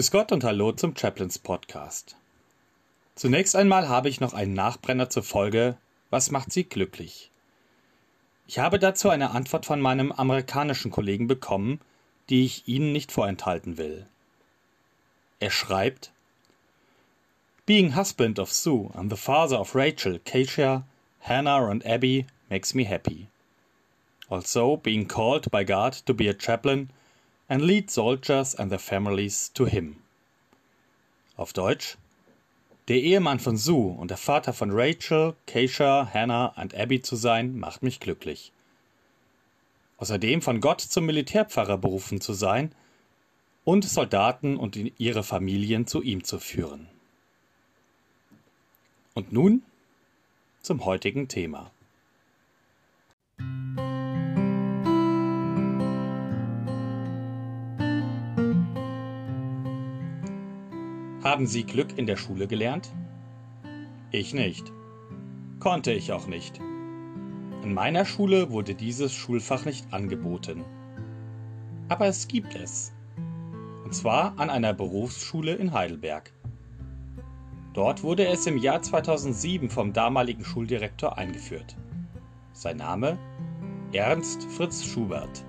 Grüß Gott und Hallo zum Chaplains Podcast. Zunächst einmal habe ich noch einen Nachbrenner zur Folge Was macht Sie glücklich? Ich habe dazu eine Antwort von meinem amerikanischen Kollegen bekommen, die ich Ihnen nicht vorenthalten will. Er schreibt Being husband of Sue and the father of Rachel, Keisha, Hannah and Abby makes me happy. Also being called by God to be a chaplain and lead soldiers and their families to him. Auf Deutsch Der Ehemann von Sue und der Vater von Rachel, Keisha, Hannah und Abby zu sein, macht mich glücklich. Außerdem von Gott zum Militärpfarrer berufen zu sein und Soldaten und ihre Familien zu ihm zu führen. Und nun zum heutigen Thema. Haben Sie Glück in der Schule gelernt? Ich nicht. Konnte ich auch nicht. In meiner Schule wurde dieses Schulfach nicht angeboten. Aber es gibt es. Und zwar an einer Berufsschule in Heidelberg. Dort wurde es im Jahr 2007 vom damaligen Schuldirektor eingeführt. Sein Name? Ernst Fritz Schubert.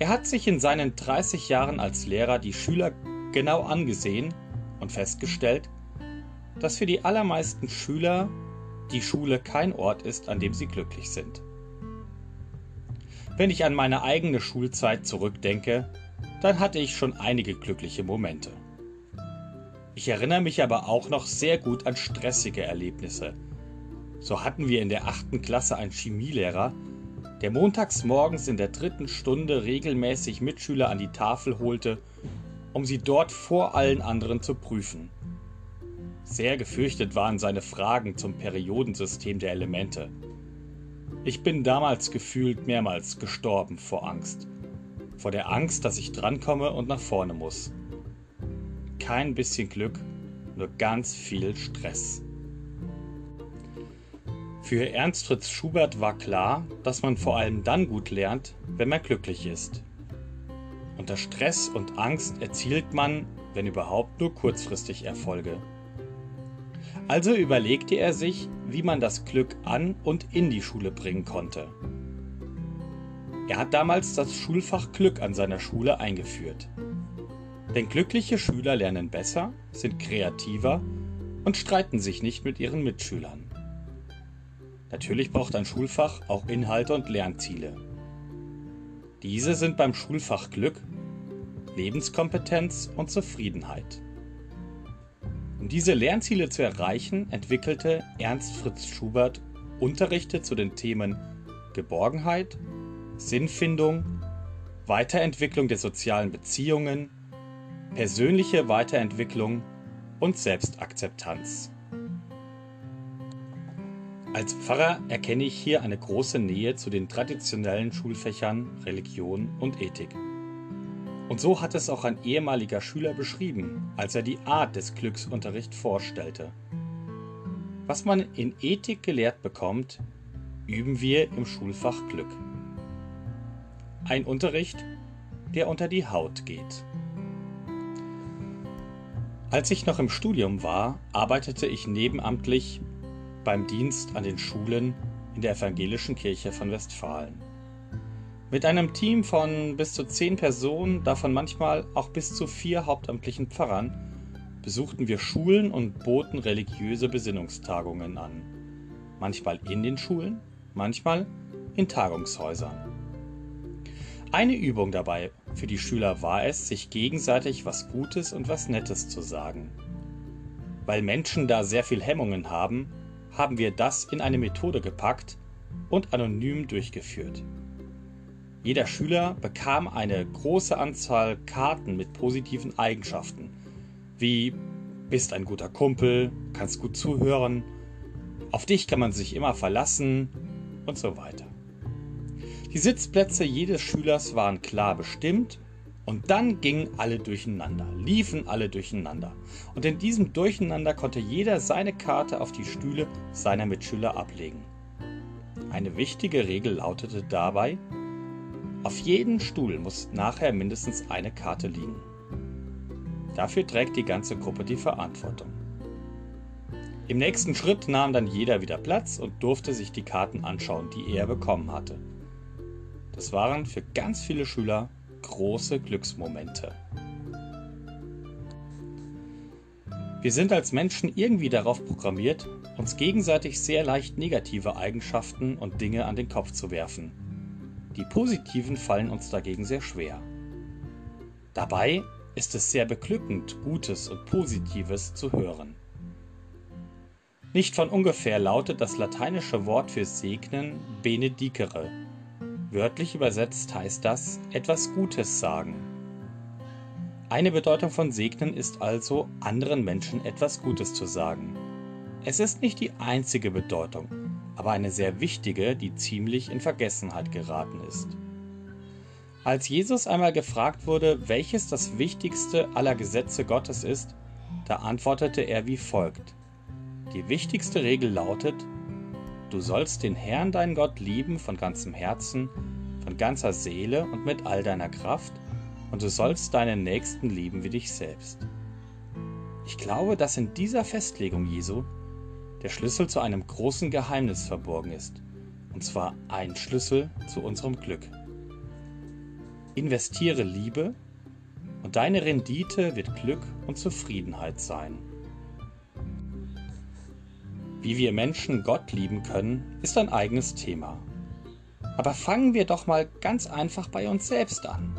Er hat sich in seinen 30 Jahren als Lehrer die Schüler genau angesehen und festgestellt, dass für die allermeisten Schüler die Schule kein Ort ist, an dem sie glücklich sind. Wenn ich an meine eigene Schulzeit zurückdenke, dann hatte ich schon einige glückliche Momente. Ich erinnere mich aber auch noch sehr gut an stressige Erlebnisse. So hatten wir in der achten Klasse einen Chemielehrer, der montags morgens in der dritten Stunde regelmäßig Mitschüler an die Tafel holte um sie dort vor allen anderen zu prüfen. Sehr gefürchtet waren seine Fragen zum Periodensystem der Elemente. Ich bin damals gefühlt mehrmals gestorben vor Angst. Vor der Angst, dass ich drankomme und nach vorne muss. Kein bisschen Glück, nur ganz viel Stress. Für Ernst Fritz Schubert war klar, dass man vor allem dann gut lernt, wenn man glücklich ist. Unter Stress und Angst erzielt man, wenn überhaupt, nur kurzfristig Erfolge. Also überlegte er sich, wie man das Glück an und in die Schule bringen konnte. Er hat damals das Schulfach Glück an seiner Schule eingeführt. Denn glückliche Schüler lernen besser, sind kreativer und streiten sich nicht mit ihren Mitschülern. Natürlich braucht ein Schulfach auch Inhalte und Lernziele. Diese sind beim Schulfach Glück Lebenskompetenz und Zufriedenheit. Um diese Lernziele zu erreichen, entwickelte Ernst Fritz Schubert Unterrichte zu den Themen Geborgenheit, Sinnfindung, Weiterentwicklung der sozialen Beziehungen, persönliche Weiterentwicklung und Selbstakzeptanz. Als Pfarrer erkenne ich hier eine große Nähe zu den traditionellen Schulfächern Religion und Ethik. Und so hat es auch ein ehemaliger Schüler beschrieben, als er die Art des Glücksunterrichts vorstellte. Was man in Ethik gelehrt bekommt, üben wir im Schulfach Glück. Ein Unterricht, der unter die Haut geht. Als ich noch im Studium war, arbeitete ich nebenamtlich beim Dienst an den Schulen in der Evangelischen Kirche von Westfalen. Mit einem Team von bis zu zehn Personen, davon manchmal auch bis zu vier hauptamtlichen Pfarrern, besuchten wir Schulen und boten religiöse Besinnungstagungen an. Manchmal in den Schulen, manchmal in Tagungshäusern. Eine Übung dabei für die Schüler war es, sich gegenseitig was Gutes und was Nettes zu sagen. Weil Menschen da sehr viel Hemmungen haben, haben wir das in eine Methode gepackt und anonym durchgeführt. Jeder Schüler bekam eine große Anzahl Karten mit positiven Eigenschaften, wie bist ein guter Kumpel, kannst gut zuhören, auf dich kann man sich immer verlassen und so weiter. Die Sitzplätze jedes Schülers waren klar bestimmt und dann gingen alle durcheinander, liefen alle durcheinander. Und in diesem Durcheinander konnte jeder seine Karte auf die Stühle seiner Mitschüler ablegen. Eine wichtige Regel lautete dabei, auf jedem Stuhl muss nachher mindestens eine Karte liegen. Dafür trägt die ganze Gruppe die Verantwortung. Im nächsten Schritt nahm dann jeder wieder Platz und durfte sich die Karten anschauen, die er bekommen hatte. Das waren für ganz viele Schüler große Glücksmomente. Wir sind als Menschen irgendwie darauf programmiert, uns gegenseitig sehr leicht negative Eigenschaften und Dinge an den Kopf zu werfen. Die positiven fallen uns dagegen sehr schwer. Dabei ist es sehr beglückend, Gutes und Positives zu hören. Nicht von ungefähr lautet das lateinische Wort für segnen benedicere. Wörtlich übersetzt heißt das etwas Gutes sagen. Eine Bedeutung von segnen ist also, anderen Menschen etwas Gutes zu sagen. Es ist nicht die einzige Bedeutung, aber eine sehr wichtige, die ziemlich in Vergessenheit geraten ist. Als Jesus einmal gefragt wurde, welches das wichtigste aller Gesetze Gottes ist, da antwortete er wie folgt. Die wichtigste Regel lautet, du sollst den Herrn deinen Gott lieben von ganzem Herzen, von ganzer Seele und mit all deiner Kraft, und du sollst deinen Nächsten lieben wie dich selbst. Ich glaube, dass in dieser Festlegung Jesu der Schlüssel zu einem großen Geheimnis verborgen ist, und zwar ein Schlüssel zu unserem Glück. Investiere Liebe und deine Rendite wird Glück und Zufriedenheit sein. Wie wir Menschen Gott lieben können, ist ein eigenes Thema. Aber fangen wir doch mal ganz einfach bei uns selbst an.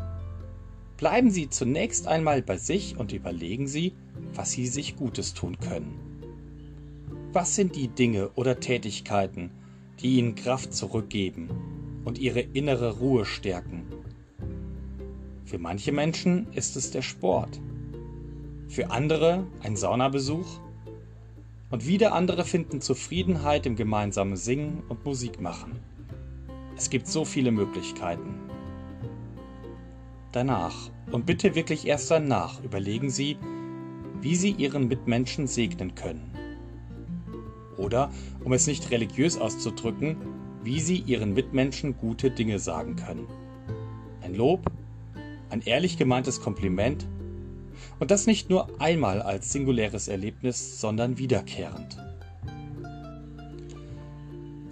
Bleiben Sie zunächst einmal bei sich und überlegen Sie, was Sie sich Gutes tun können. Was sind die Dinge oder Tätigkeiten, die Ihnen Kraft zurückgeben und Ihre innere Ruhe stärken? Für manche Menschen ist es der Sport, für andere ein Saunabesuch und wieder andere finden Zufriedenheit im gemeinsamen Singen und Musik machen. Es gibt so viele Möglichkeiten. Danach und bitte wirklich erst danach überlegen Sie, wie Sie Ihren Mitmenschen segnen können. Oder, um es nicht religiös auszudrücken, wie sie ihren Mitmenschen gute Dinge sagen können. Ein Lob, ein ehrlich gemeintes Kompliment und das nicht nur einmal als singuläres Erlebnis, sondern wiederkehrend.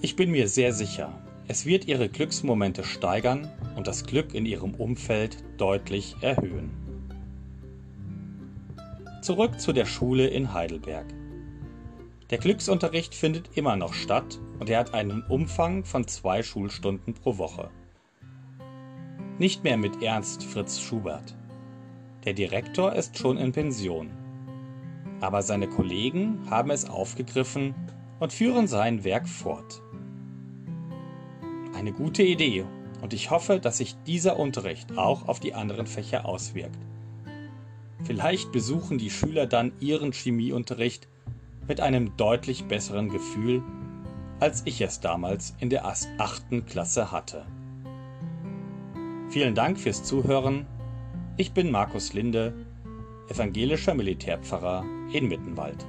Ich bin mir sehr sicher, es wird Ihre Glücksmomente steigern und das Glück in Ihrem Umfeld deutlich erhöhen. Zurück zu der Schule in Heidelberg. Der Glücksunterricht findet immer noch statt und er hat einen Umfang von zwei Schulstunden pro Woche. Nicht mehr mit Ernst Fritz Schubert. Der Direktor ist schon in Pension. Aber seine Kollegen haben es aufgegriffen und führen sein Werk fort. Eine gute Idee und ich hoffe, dass sich dieser Unterricht auch auf die anderen Fächer auswirkt. Vielleicht besuchen die Schüler dann ihren Chemieunterricht mit einem deutlich besseren Gefühl, als ich es damals in der achten Klasse hatte. Vielen Dank fürs Zuhören. Ich bin Markus Linde, evangelischer Militärpfarrer in Mittenwald.